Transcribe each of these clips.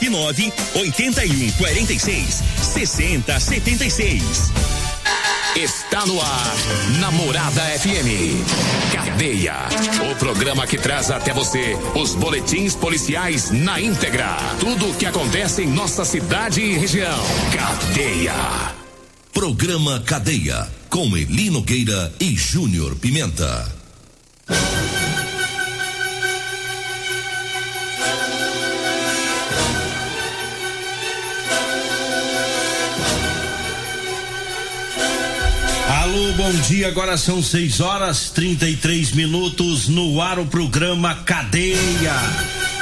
9 81 46 60 76. Está no ar, Namorada FM. Cadeia. O programa que traz até você os boletins policiais na íntegra. Tudo o que acontece em nossa cidade e região. Cadeia. Programa Cadeia. Com Elino Gueira e Júnior Pimenta. Alô, bom dia. Agora são 6 horas 33 minutos no ar o programa Cadeia.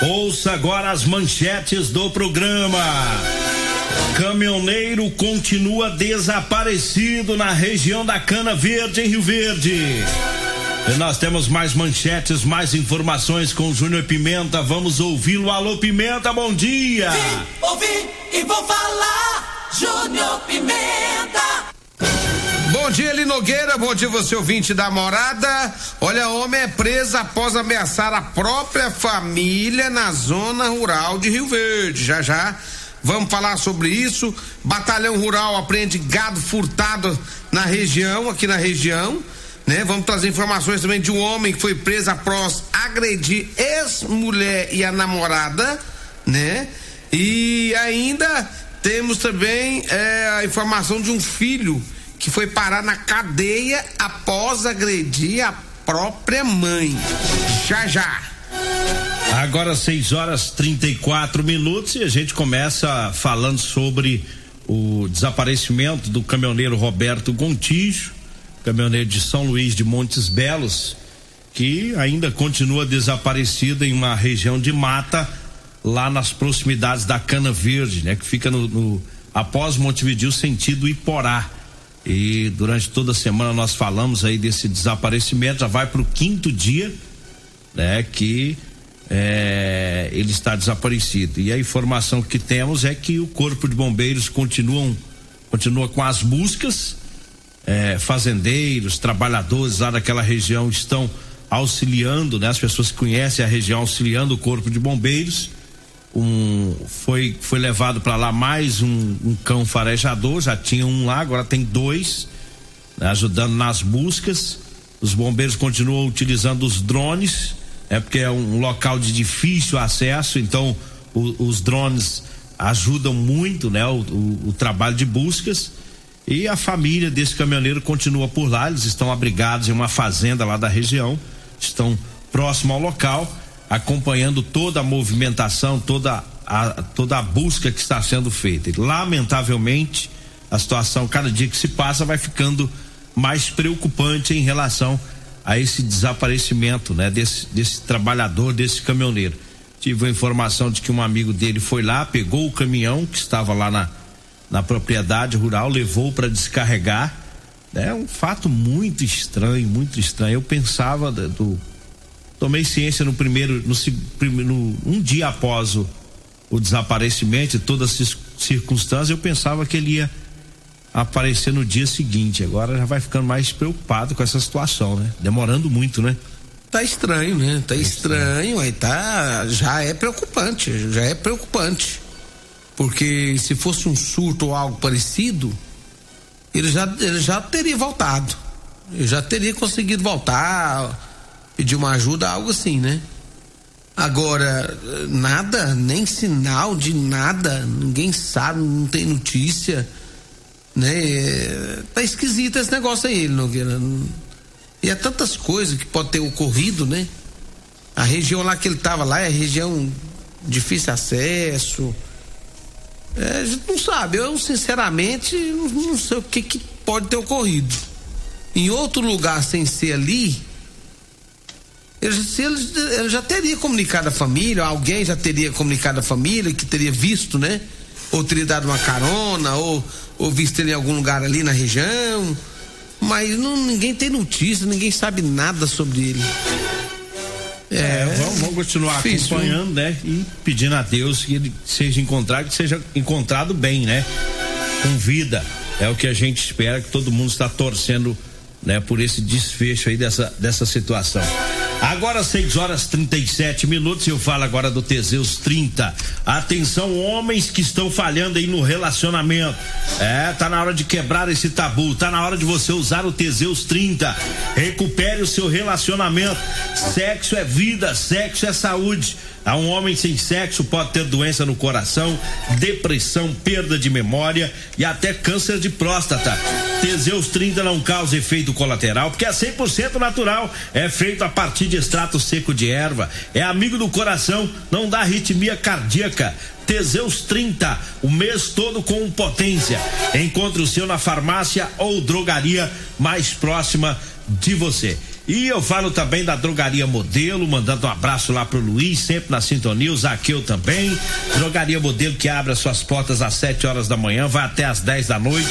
Ouça agora as manchetes do programa. Caminhoneiro continua desaparecido na região da Cana Verde, em Rio Verde. E nós temos mais manchetes, mais informações com o Júnior Pimenta. Vamos ouvi-lo. Alô, Pimenta, bom dia. Vim, ouvi e vou falar. Júnior Pimenta. Bom dia, Eli Nogueira. Bom dia, você ouvinte da morada. Olha, homem é preso após ameaçar a própria família na zona rural de Rio Verde. Já já vamos falar sobre isso. Batalhão Rural apreende gado furtado na região, aqui na região. Né? Vamos trazer informações também de um homem que foi preso após agredir ex-mulher e a namorada, né? E ainda temos também é, a informação de um filho que foi parar na cadeia após agredir a própria mãe. Já já. Agora 6 horas 34 minutos e a gente começa falando sobre o desaparecimento do caminhoneiro Roberto Gontijo, caminhoneiro de São Luís de Montes Belos, que ainda continua desaparecido em uma região de mata lá nas proximidades da Cana Verde, né, que fica no, no após Montevideo sentido Iporá. E durante toda a semana nós falamos aí desse desaparecimento, já vai para o quinto dia, né, que é, ele está desaparecido. E a informação que temos é que o corpo de bombeiros continuam continua com as buscas. É, fazendeiros, trabalhadores lá daquela região estão auxiliando, né? As pessoas que conhecem a região auxiliando o corpo de bombeiros. Um, foi foi levado para lá mais um, um, cão farejador, já tinha um lá, agora tem dois, né? ajudando nas buscas. Os bombeiros continuam utilizando os drones é porque é um local de difícil acesso, então o, os drones ajudam muito, né, o, o, o, trabalho de buscas. E a família desse caminhoneiro continua por lá, eles estão abrigados em uma fazenda lá da região, estão próximo ao local, acompanhando toda a movimentação, toda a, toda a busca que está sendo feita. Lamentavelmente, a situação, cada dia que se passa, vai ficando mais preocupante em relação a esse desaparecimento, né, desse, desse trabalhador, desse caminhoneiro. Tive a informação de que um amigo dele foi lá, pegou o caminhão que estava lá na, na propriedade rural, levou para descarregar. É um fato muito estranho, muito estranho. Eu pensava do, tomei ciência no primeiro, no, no um dia após o, o desaparecimento e todas as circunstâncias, eu pensava que ele ia aparecer no dia seguinte. Agora já vai ficando mais preocupado com essa situação, né? Demorando muito, né? Tá estranho, né? Tá estranho, aí tá. Já é preocupante, já é preocupante. Porque se fosse um surto ou algo parecido, ele já, ele já teria voltado. Ele já teria conseguido voltar, pedir uma ajuda, algo assim, né? Agora, nada, nem sinal de nada, ninguém sabe, não tem notícia né? Tá esquisito esse negócio aí, Nogueira. E é tantas coisas que pode ter ocorrido, né? A região lá que ele tava lá é região difícil acesso. É, a gente não sabe. Eu, sinceramente, não sei o que, que pode ter ocorrido. Em outro lugar sem ser ali, ele, ele, ele, já teria comunicado a família, alguém já teria comunicado a família, que teria visto, né? Ou teria dado uma carona, ou, ou visto ele em algum lugar ali na região. Mas não, ninguém tem notícia, ninguém sabe nada sobre ele. É, é vamos, vamos, continuar difícil, acompanhando, né? E pedindo a Deus que ele seja encontrado, que seja encontrado bem, né? Com vida. É o que a gente espera, que todo mundo está torcendo, né? Por esse desfecho aí dessa, dessa situação. Agora 6 horas 37 minutos, eu falo agora do Teseus 30. Atenção, homens que estão falhando aí no relacionamento. É, tá na hora de quebrar esse tabu, tá na hora de você usar o Teseus 30. Recupere o seu relacionamento. Sexo é vida, sexo é saúde. A um homem sem sexo pode ter doença no coração, depressão, perda de memória e até câncer de próstata. Teseus 30 não causa efeito colateral porque é 100% natural. É feito a partir de extrato seco de erva. É amigo do coração, não dá arritmia cardíaca. Teseus 30, o mês todo com potência. Encontre o seu na farmácia ou drogaria mais próxima de você. E eu falo também da Drogaria Modelo, mandando um abraço lá pro Luiz, sempre na sintonia, o Zaqueu também. Drogaria Modelo que abre as suas portas às 7 horas da manhã, vai até às 10 da noite,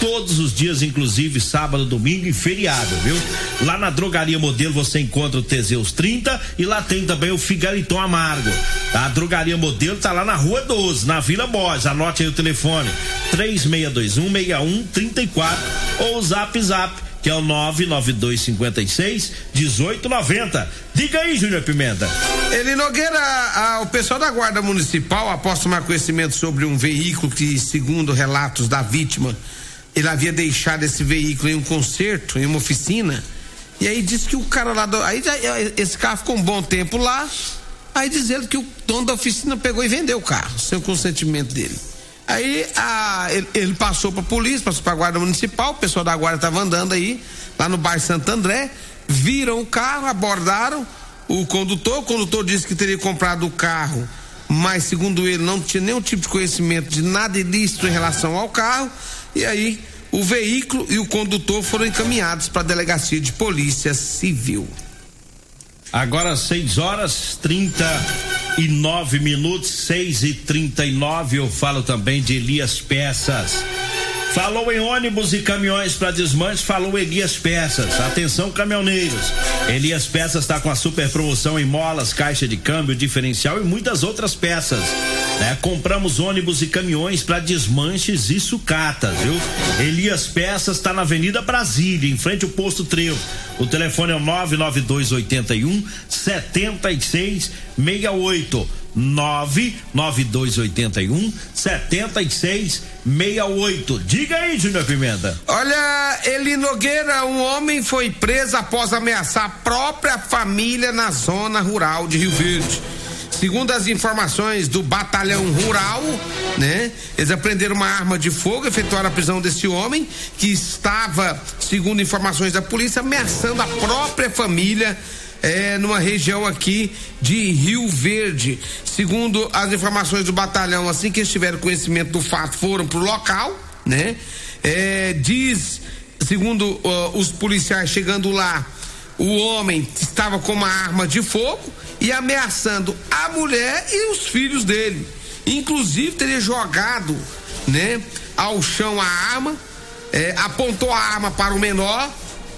todos os dias, inclusive sábado, domingo e feriado, viu? Lá na Drogaria Modelo você encontra o Teseus 30 e lá tem também o Figaliton Amargo. A Drogaria Modelo tá lá na Rua 12, na Vila Borges. Anote aí o telefone: 3621 6134 ou o Zap Zap que é o 99256 1890. Diga aí, Júnior Pimenta. Ele Nogueira, a, o pessoal da Guarda Municipal, após tomar conhecimento sobre um veículo que, segundo relatos da vítima, ele havia deixado esse veículo em um concerto, em uma oficina. E aí disse que o cara lá do. Aí esse carro ficou um bom tempo lá. Aí diz ele que o dono da oficina pegou e vendeu o carro, sem o consentimento dele. Aí a, ele, ele, passou para a polícia, passou para a guarda municipal, o pessoal da guarda estava andando aí, lá no bairro Santo André, viram o carro, abordaram o condutor, o condutor disse que teria comprado o carro, mas segundo ele não tinha nenhum tipo de conhecimento de nada ilícito em relação ao carro, e aí o veículo e o condutor foram encaminhados para a delegacia de polícia civil. Agora 6 horas 39 minutos, 6 e 39 Eu falo também de Elias Peças. Falou em ônibus e caminhões para desmanche, falou Elias Peças. Atenção, caminhoneiros. Elias Peças está com a super promoção em molas, caixa de câmbio, diferencial e muitas outras peças. Né? Compramos ônibus e caminhões para desmanches e sucatas, viu? Elias Peças está na Avenida Brasília, em frente ao posto Trevo. O telefone é o 99281 7668. 99281 7668. Diga aí, Júnior Pimenta. Olha, Eli Nogueira, um homem foi preso após ameaçar a própria família na zona rural de Rio Verde. Segundo as informações do batalhão rural, né? Eles aprenderam uma arma de fogo, efetuaram a prisão desse homem que estava, segundo informações da polícia, ameaçando a própria família é, numa região aqui de Rio Verde. Segundo as informações do batalhão, assim que eles tiveram conhecimento do fato, foram pro local, né? É, diz, segundo uh, os policiais chegando lá, o homem estava com uma arma de fogo e ameaçando a mulher e os filhos dele. Inclusive teria jogado, né, ao chão a arma, é, apontou a arma para o menor,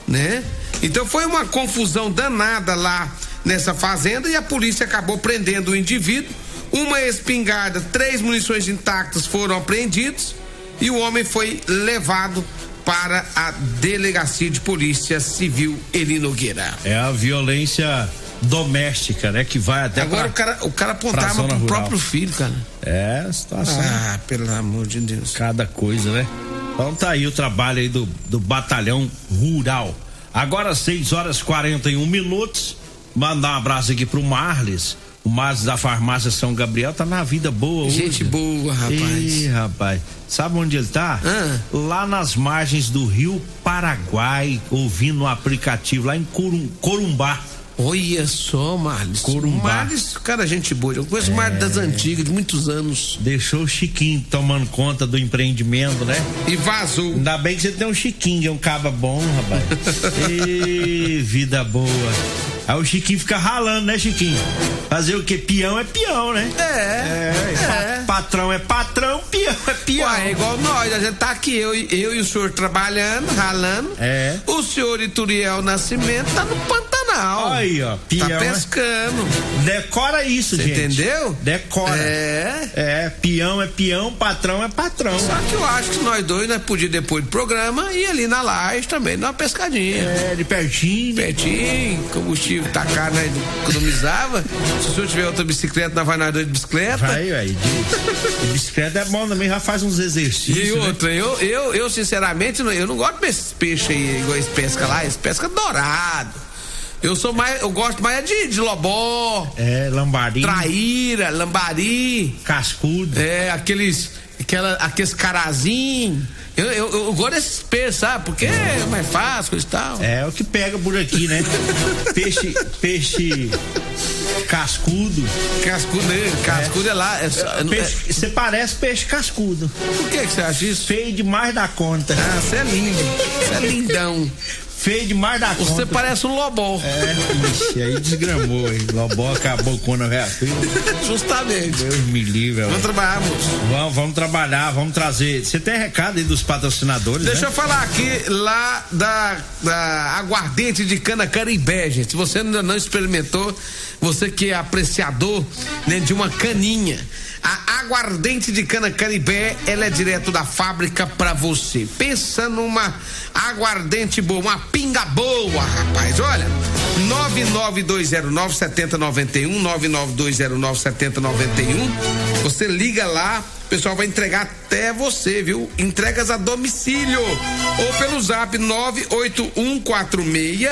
né? Então foi uma confusão danada lá nessa fazenda e a polícia acabou prendendo o indivíduo. Uma espingarda, três munições intactas foram apreendidos e o homem foi levado para a delegacia de polícia civil Eli Nogueira. É a violência doméstica, né? Que vai até Agora pra, o cara, o cara apontava pro rural. próprio filho, cara. É, situação. Ah, pelo amor de Deus. Cada coisa, né? Então tá aí o trabalho aí do, do batalhão rural. Agora 6 horas 41 minutos. Mandar um abraço aqui pro Marles. O Marles da farmácia São Gabriel tá na vida boa hoje. Gente boa, rapaz. Ih, rapaz. Sabe onde ele tá? Ah. Lá nas margens do Rio Paraguai, ouvindo um aplicativo lá em Corum, Corumbá. Olha só, Marles. Corumbá. Marles, cara, gente boa. Eu conheço o Marles das antigas, de muitos anos. Deixou o Chiquinho tomando conta do empreendimento, né? E vazou. Ainda bem que você tem um Chiquinho, que é um caba bom, rapaz. Ê, vida boa. Aí o Chiquinho fica ralando, né, Chiquinho? Fazer o quê? Peão é peão, né? É, É, é. pa- patrão é patrão, peão é peão. Ué, é igual nós, a gente tá aqui, eu, e- eu e o senhor trabalhando, ralando. É. O senhor Ituriel Nascimento tá no Pantanal. Aí, ó, Tá peão, né? pescando. Decora isso, Você gente. entendeu? Decora. É. É, peão é peão, patrão é patrão. Só que eu acho que nós dois, nós podíamos depois do programa ir ali na laje também, dar uma pescadinha. É, de pertinho. né? Pertinho, combustível tá caro, nós economizava. Se o senhor tiver outra bicicleta, nós vai dois de bicicleta. Vai, aí. De, de bicicleta é bom também, já faz uns exercícios. E né? outra, eu, eu, eu sinceramente, não- eu não gosto desses peixes aí, igual esse pesca lá, esse pesca dourado. Eu sou mais, eu gosto mais de, de lobó, É, lambari, traíra, lambari, cascudo. é, aqueles, aquela, aqueles carazinho. Eu, eu, eu gosto desses peixes, sabe? Porque é mais fácil e tal. É o que pega por aqui, né? peixe, peixe cascudo. Cascudo, né? cascudo é, lá. É, só- é- Peixe- Você parece peixe cascudo. por que, que você acha isso? Feio demais da conta. Ah, você é lindo. Você é lindão. Feio demais da Você conta. parece um lobó. É, ixi, aí desgramou, hein? Lobó acabou a velha filha. Justamente. Deus me livre, Vamos trabalhar, moço. Vamos, vamos trabalhar, vamos trazer. Você tem recado aí dos patrocinadores, Deixa né? eu falar aqui lá da, da aguardente de cana caribé, gente. Se você ainda não experimentou, você que é apreciador né, de uma caninha. A aguardente de cana caribé, ela é direto da fábrica pra você. Pensa numa aguardente boa, uma pinga boa, rapaz. Olha, 99209 7091, 99209 7091. Você liga lá, pessoal vai entregar até você, viu? Entregas a domicílio ou pelo zap 98146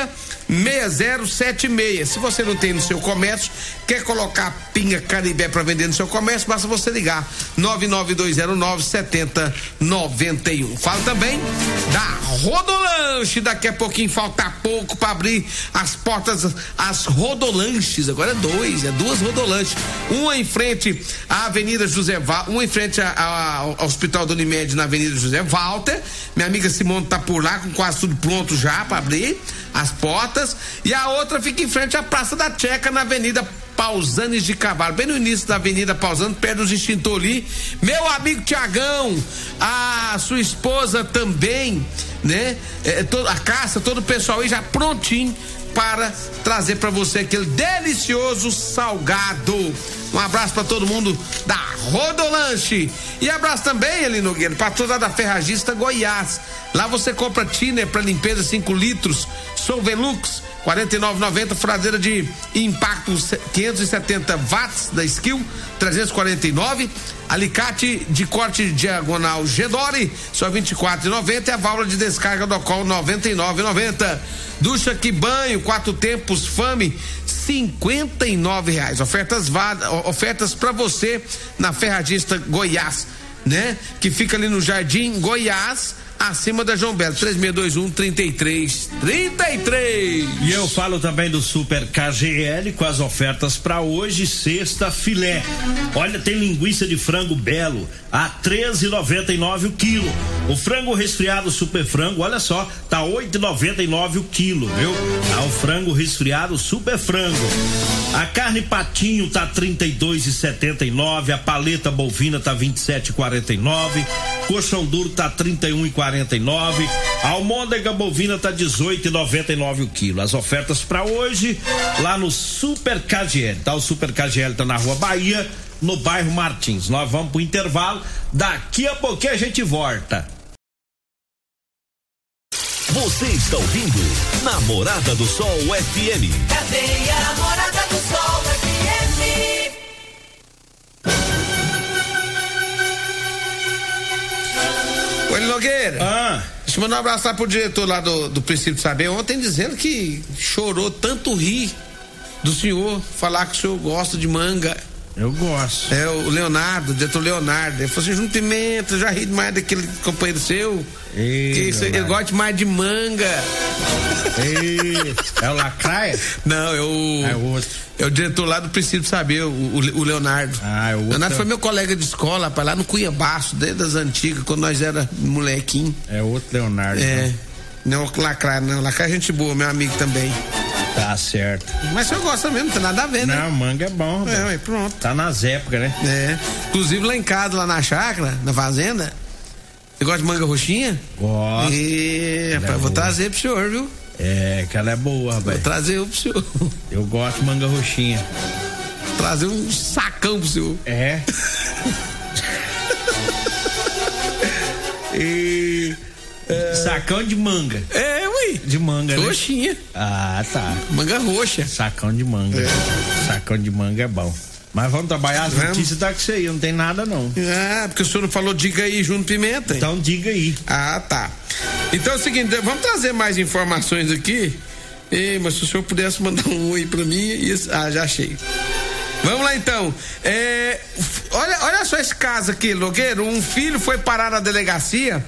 6076. Se você não tem no seu comércio, quer colocar pinga caribé para vender no seu comércio, basta você ligar 99209 7091. Fala também da Rodolanche, daqui a pouquinho falta pouco para abrir as portas as Rodolanches. Agora é dois, é duas Rodolanches. Uma em frente à Avenida José Val, uma em frente a- ao Hospital do Unimed na Avenida José Walter. Minha amiga Simone tá por lá com quase tudo pronto já para abrir as portas. E a outra fica em frente à Praça da Checa na Avenida Pausanes de Cavalo, bem no início da Avenida Pausanes, perto dos extintor ali. Meu amigo Tiagão, a sua esposa também, né? É, to- a caça, todo o pessoal aí já prontinho para trazer para você aquele delicioso salgado. Um abraço para todo mundo da Rodolanche. E abraço também, Eli Nogueira, para toda da Ferragista Goiás. Lá você compra tiner para limpeza 5 litros, Solvelux 49,90, fradeira de impacto 570 watts da Skill 349, alicate de corte diagonal Gedore só 24,90 e a válvula de descarga do Col 99,90. Ducha que banho, quatro tempos, Fame, 59 reais. Ofertas ofertas para você na Ferragista Goiás, né? Que fica ali no Jardim Goiás, acima da João Belo, 3621 33 33. E eu falo também do Super KGL com as ofertas para hoje, sexta filé. Olha, tem linguiça de frango belo a 13,99 o quilo. O frango resfriado super frango, olha só, tá 8,99 o quilo, viu? Ah, o frango resfriado super frango. A carne patinho tá 32,79, a paleta bovina tá 27,49, coxão duro tá 31,49, a almôndega bovina tá 18,99 o quilo. As ofertas para hoje lá no Super KGL, tá? O Super KGL tá na Rua Bahia, no bairro Martins. Nós vamos pro intervalo, daqui a pouquinho a gente volta. Você está ouvindo Namorada do Sol FM. Cadeia Namorada do Oi, Nogueira. Ah, Deixa eu mandar um abraço lá pro diretor lá do, do Princípio de Saber ontem dizendo que chorou tanto rir do senhor falar que o senhor gosta de manga. Eu gosto. É, o Leonardo, o diretor Leonardo. Ele falou assim: Júnior Pimenta, já ri demais daquele companheiro seu. Ei, que isso, ele Leonardo. gosta mais de manga. Ei, é o Lacraia? Não, é o. É o outro. É o diretor lá do Princípio Saber, o, o, o Leonardo. Ah, é o outro. Leonardo foi meu colega de escola, rapaz, lá no Cuiabaço, desde as antigas, quando nós era molequinho. É outro Leonardo. É. então. Não, Lacraia, não. Lacraia é gente boa, meu amigo também. Tá certo. Mas eu gosto mesmo, não tem nada a ver, né? Não, manga é bom, É, ué, pronto. Tá nas épocas, né? É. Inclusive lá em casa, lá na chácara, na fazenda. Você gosta de manga roxinha? Gosto. E, rapaz, vou boa. trazer pro senhor, viu? É, que ela é boa, Vou rapaz. trazer um pro senhor. Eu gosto de manga roxinha. trazer um sacão pro senhor. É. e. Sacão de manga. É, ui. De manga, né? Roxinha. Ah, tá. Manga roxa. Sacão de manga. Sacão de manga é bom. Mas vamos trabalhar as Vamos. notícias tá com você aí, não tem nada não. Ah, porque o senhor não falou diga aí, Júnior Pimenta. Então diga aí. Ah, tá. Então é o seguinte, vamos trazer mais informações aqui. Ei, mas se o senhor pudesse mandar um oi pra mim, isso. Ah, já achei. Vamos lá então. É, olha, olha só esse caso aqui, Logueiro. Um filho foi parar na delegacia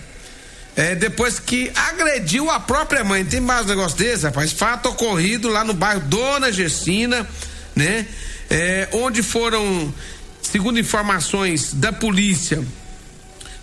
é, depois que agrediu a própria mãe. Tem mais um negócio desse, rapaz? Fato ocorrido lá no bairro Dona Gersina, né? É, onde foram, segundo informações da polícia,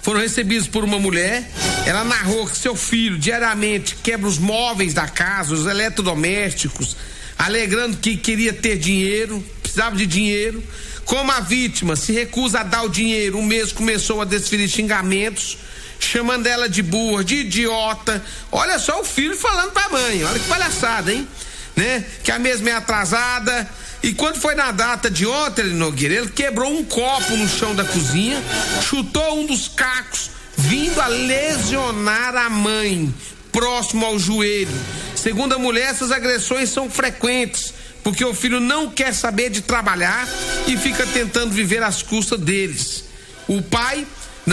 foram recebidos por uma mulher. Ela narrou que seu filho diariamente quebra os móveis da casa, os eletrodomésticos, alegando que queria ter dinheiro, precisava de dinheiro. Como a vítima se recusa a dar o dinheiro, o mesmo começou a desferir xingamentos, chamando ela de burra, de idiota. Olha só o filho falando pra mãe, olha que palhaçada, hein? Né? Que a mesma é atrasada. E quando foi na data de ontem, ele Nogueira, ele quebrou um copo no chão da cozinha, chutou um dos cacos, vindo a lesionar a mãe, próximo ao joelho. Segundo a mulher, essas agressões são frequentes, porque o filho não quer saber de trabalhar e fica tentando viver às custas deles. O pai,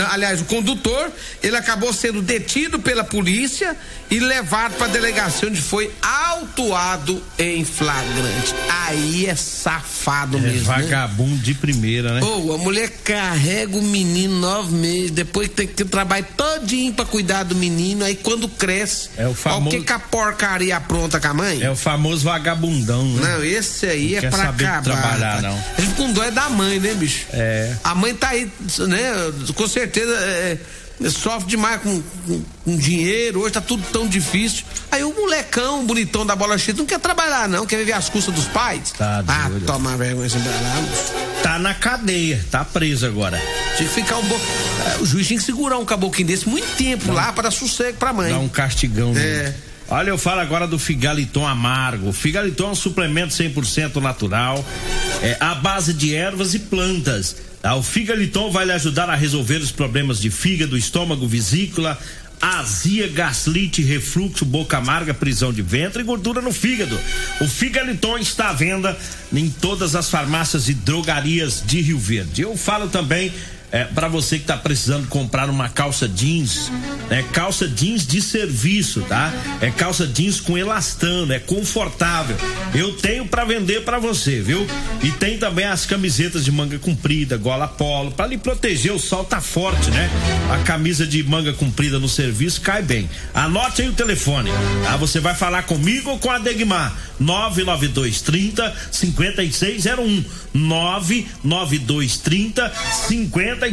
aliás, o condutor, ele acabou sendo detido pela polícia e levado para a delegacia onde foi autuado em flagrante. Aí é safado É mesmo. né? vagabundo de primeira, né? Ô, a mulher carrega o menino nove meses, depois tem que ter trabalho todinho pra cuidar do menino, aí quando cresce. É o famoso- Ó, que, que a porcaria apronta com a mãe? É o famoso vagabundão, né? Não, esse aí Não é de acabar. trabalhar, não. A gente com dó é da mãe, né, bicho? É. A mãe tá aí, né? Com certeza é, é, sofre demais com, com- com dinheiro, hoje tá tudo tão difícil. Aí o molecão bonitão da bola cheia não quer trabalhar, não, quer viver às custas dos pais. Tá ah, doido. toma vergonha sem. Tá na cadeia, tá preso agora. Tinha que ficar um bom. é, O juiz tinha que segurar um caboclinho desse muito tempo lá para dar sossego pra mãe. Dá um castigão. É. Olha, eu falo agora do Figaliton amargo. Figaliton é um suplemento 100% natural, é à base de ervas e plantas. tá? O Figaliton vai lhe ajudar a resolver os problemas de fígado, estômago, vesícula, azia, gastrite, refluxo, boca amarga, prisão de ventre e gordura no fígado. O Figaliton está à venda em todas as farmácias e drogarias de Rio Verde. Eu falo também é, para você que está precisando comprar uma calça jeans, é calça jeans de serviço, tá? É calça jeans com elastano, é confortável. Eu tenho para vender para você, viu? E tem também as camisetas de manga comprida, gola polo, para lhe proteger, o sol tá forte, né? A camisa de manga comprida no serviço cai bem. Anote aí o telefone, tá? Você vai falar comigo ou com a Degmar? 99230 5601 99230 5601.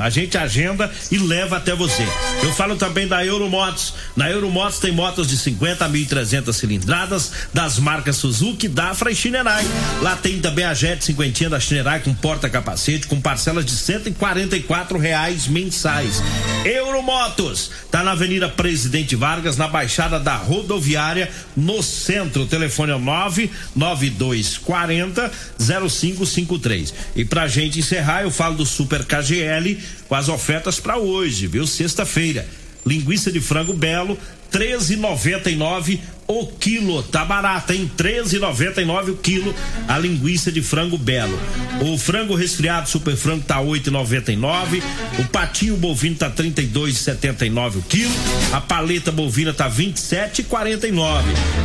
A gente agenda e leva até você. Eu falo também da Euromotos. Na Euromotos tem motos de 50 a 1.300 cilindradas das marcas Suzuki, Dafra e Shinerai. Lá tem também a Jet 50 da Shinerai com porta-capacete com parcelas de 144 reais mensais. Euromotos tá na Avenida Presidente Vargas, na Baixada da Rodoviária, no centro. O telefone é o 99240 0553. E pra gente encerrar, eu falo do Super KGL com as ofertas para hoje, viu? Sexta-feira. Linguiça de frango belo, 13,99 o quilo. Tá barato, hein? 13,99 o quilo a linguiça de frango belo. O frango resfriado super frango tá 8,99. O patinho bovino tá 32,79 o quilo. A paleta bovina tá 27,49.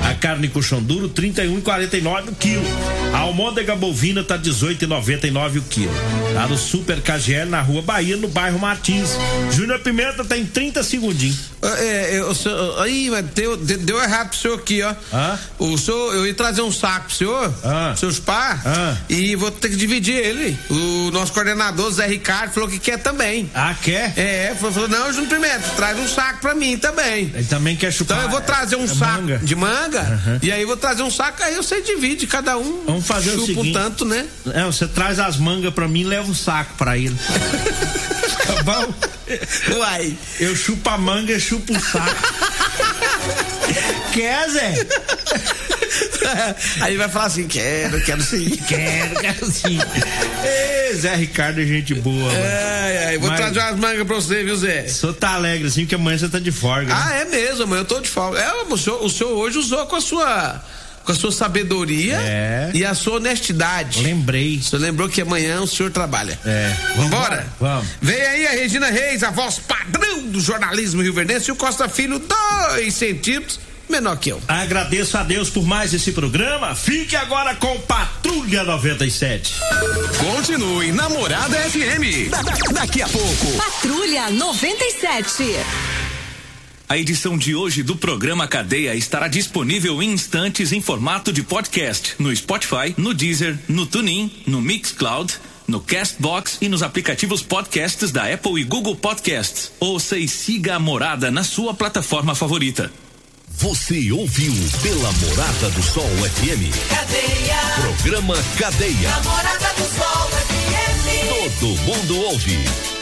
A carne coxão duro 31,49 o quilo. A almôndega bovina tá 18,99 o quilo. Tá no Super KGL na Rua Bahia, no bairro Martins. Júnior Pimenta tem 30 segundinhos. É, eu, eu, aí, deu, deu errado pro senhor aqui, ó. Hã? O senhor, eu ia trazer um saco pro senhor, Ah. seus pá, Ah. e vou ter que dividir ele. O nosso coordenador, Zé Ricardo, falou que quer também. Ah, quer? É, falou, falou não, Júnior Pimenta, traz um saco pra mim também. Ele também quer chupar. Então eu vou trazer um é, saco manga. de manga, e aí vou trazer um saco, aí você divide, cada um Vamos fazer o chupa seguinte. um tanto, né? É, você traz as mangas pra mim e leva um saco pra ele. tá bom? Uai. Eu chupo a manga e chupo o saco. Quer, Zé? Aí vai falar assim, quero, quero sim. Quero, quero sim. Ê, Zé Ricardo é gente boa, mano. Ai, ai, vou Mas- trazer umas mangas pra você, viu, Zé? O senhor tá alegre assim, porque amanhã você tá de folga. né? Ah, é mesmo, mas eu tô de folga. É, o senhor, o senhor hoje usou com a sua com a sua sabedoria É. e a sua honestidade. Lembrei. O senhor lembrou que amanhã o senhor trabalha. É. Vambora? Vamos. Vem aí a Regina Reis, a voz padrão do jornalismo rio-verdense, e o Costa Filho, dois centímetros menor que eu. Agradeço a Deus por mais esse programa. Fique agora com Patrulha 97. Continue Namorada FM. Da- da- daqui a pouco. Patrulha 97. A edição de hoje do programa Cadeia estará disponível em instantes em formato de podcast no Spotify, no Deezer, no TuneIn, no Mixcloud, no Castbox e nos aplicativos podcasts da Apple e Google Podcasts. Ouça e siga a morada na sua plataforma favorita. Você ouviu pela Morada do Sol FM. Cadeia. Programa Cadeia. Namorada do Sol FM. Todo mundo ouve.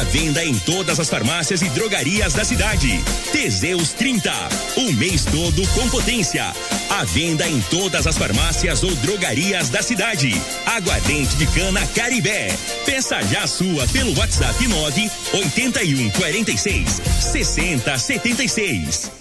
À venda em todas as farmácias e drogarias da cidade. Teseus 30. O mês todo com potência. À venda em todas as farmácias ou drogarias da cidade. Aguardente de cana Caribé. Peça já sua pelo WhatsApp 9 81 46 60 76.